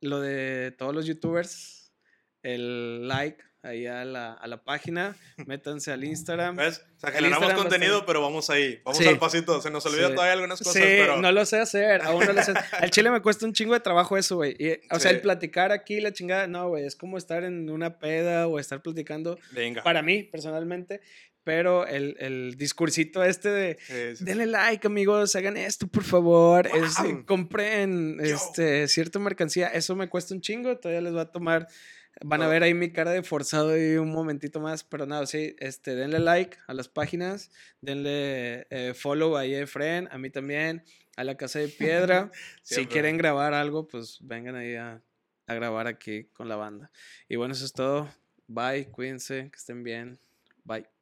lo de todos los youtubers, el like ahí a la, a la página, métanse al Instagram. ¿Ves? O sea, generamos contenido, pero vamos ahí, vamos al pasito. Se nos olvida todavía algunas cosas, sí, pero... no lo sé hacer, aún no lo sé. Al chile me cuesta un chingo de trabajo eso, güey. O sea, el platicar aquí, la chingada, no, güey, es como estar en una peda o estar platicando. Venga. Para mí, personalmente. Pero el, el discursito este de denle like, amigos, hagan esto, por favor. Es, compren este, cierta mercancía. Eso me cuesta un chingo. Todavía les va a tomar Van a ver ahí mi cara de forzado y un momentito más, pero nada, sí, este, denle like a las páginas, denle eh, follow ahí a Efren, a mí también, a la Casa de Piedra. si quieren grabar algo, pues vengan ahí a, a grabar aquí con la banda. Y bueno, eso es todo. Bye, cuídense, que estén bien. Bye.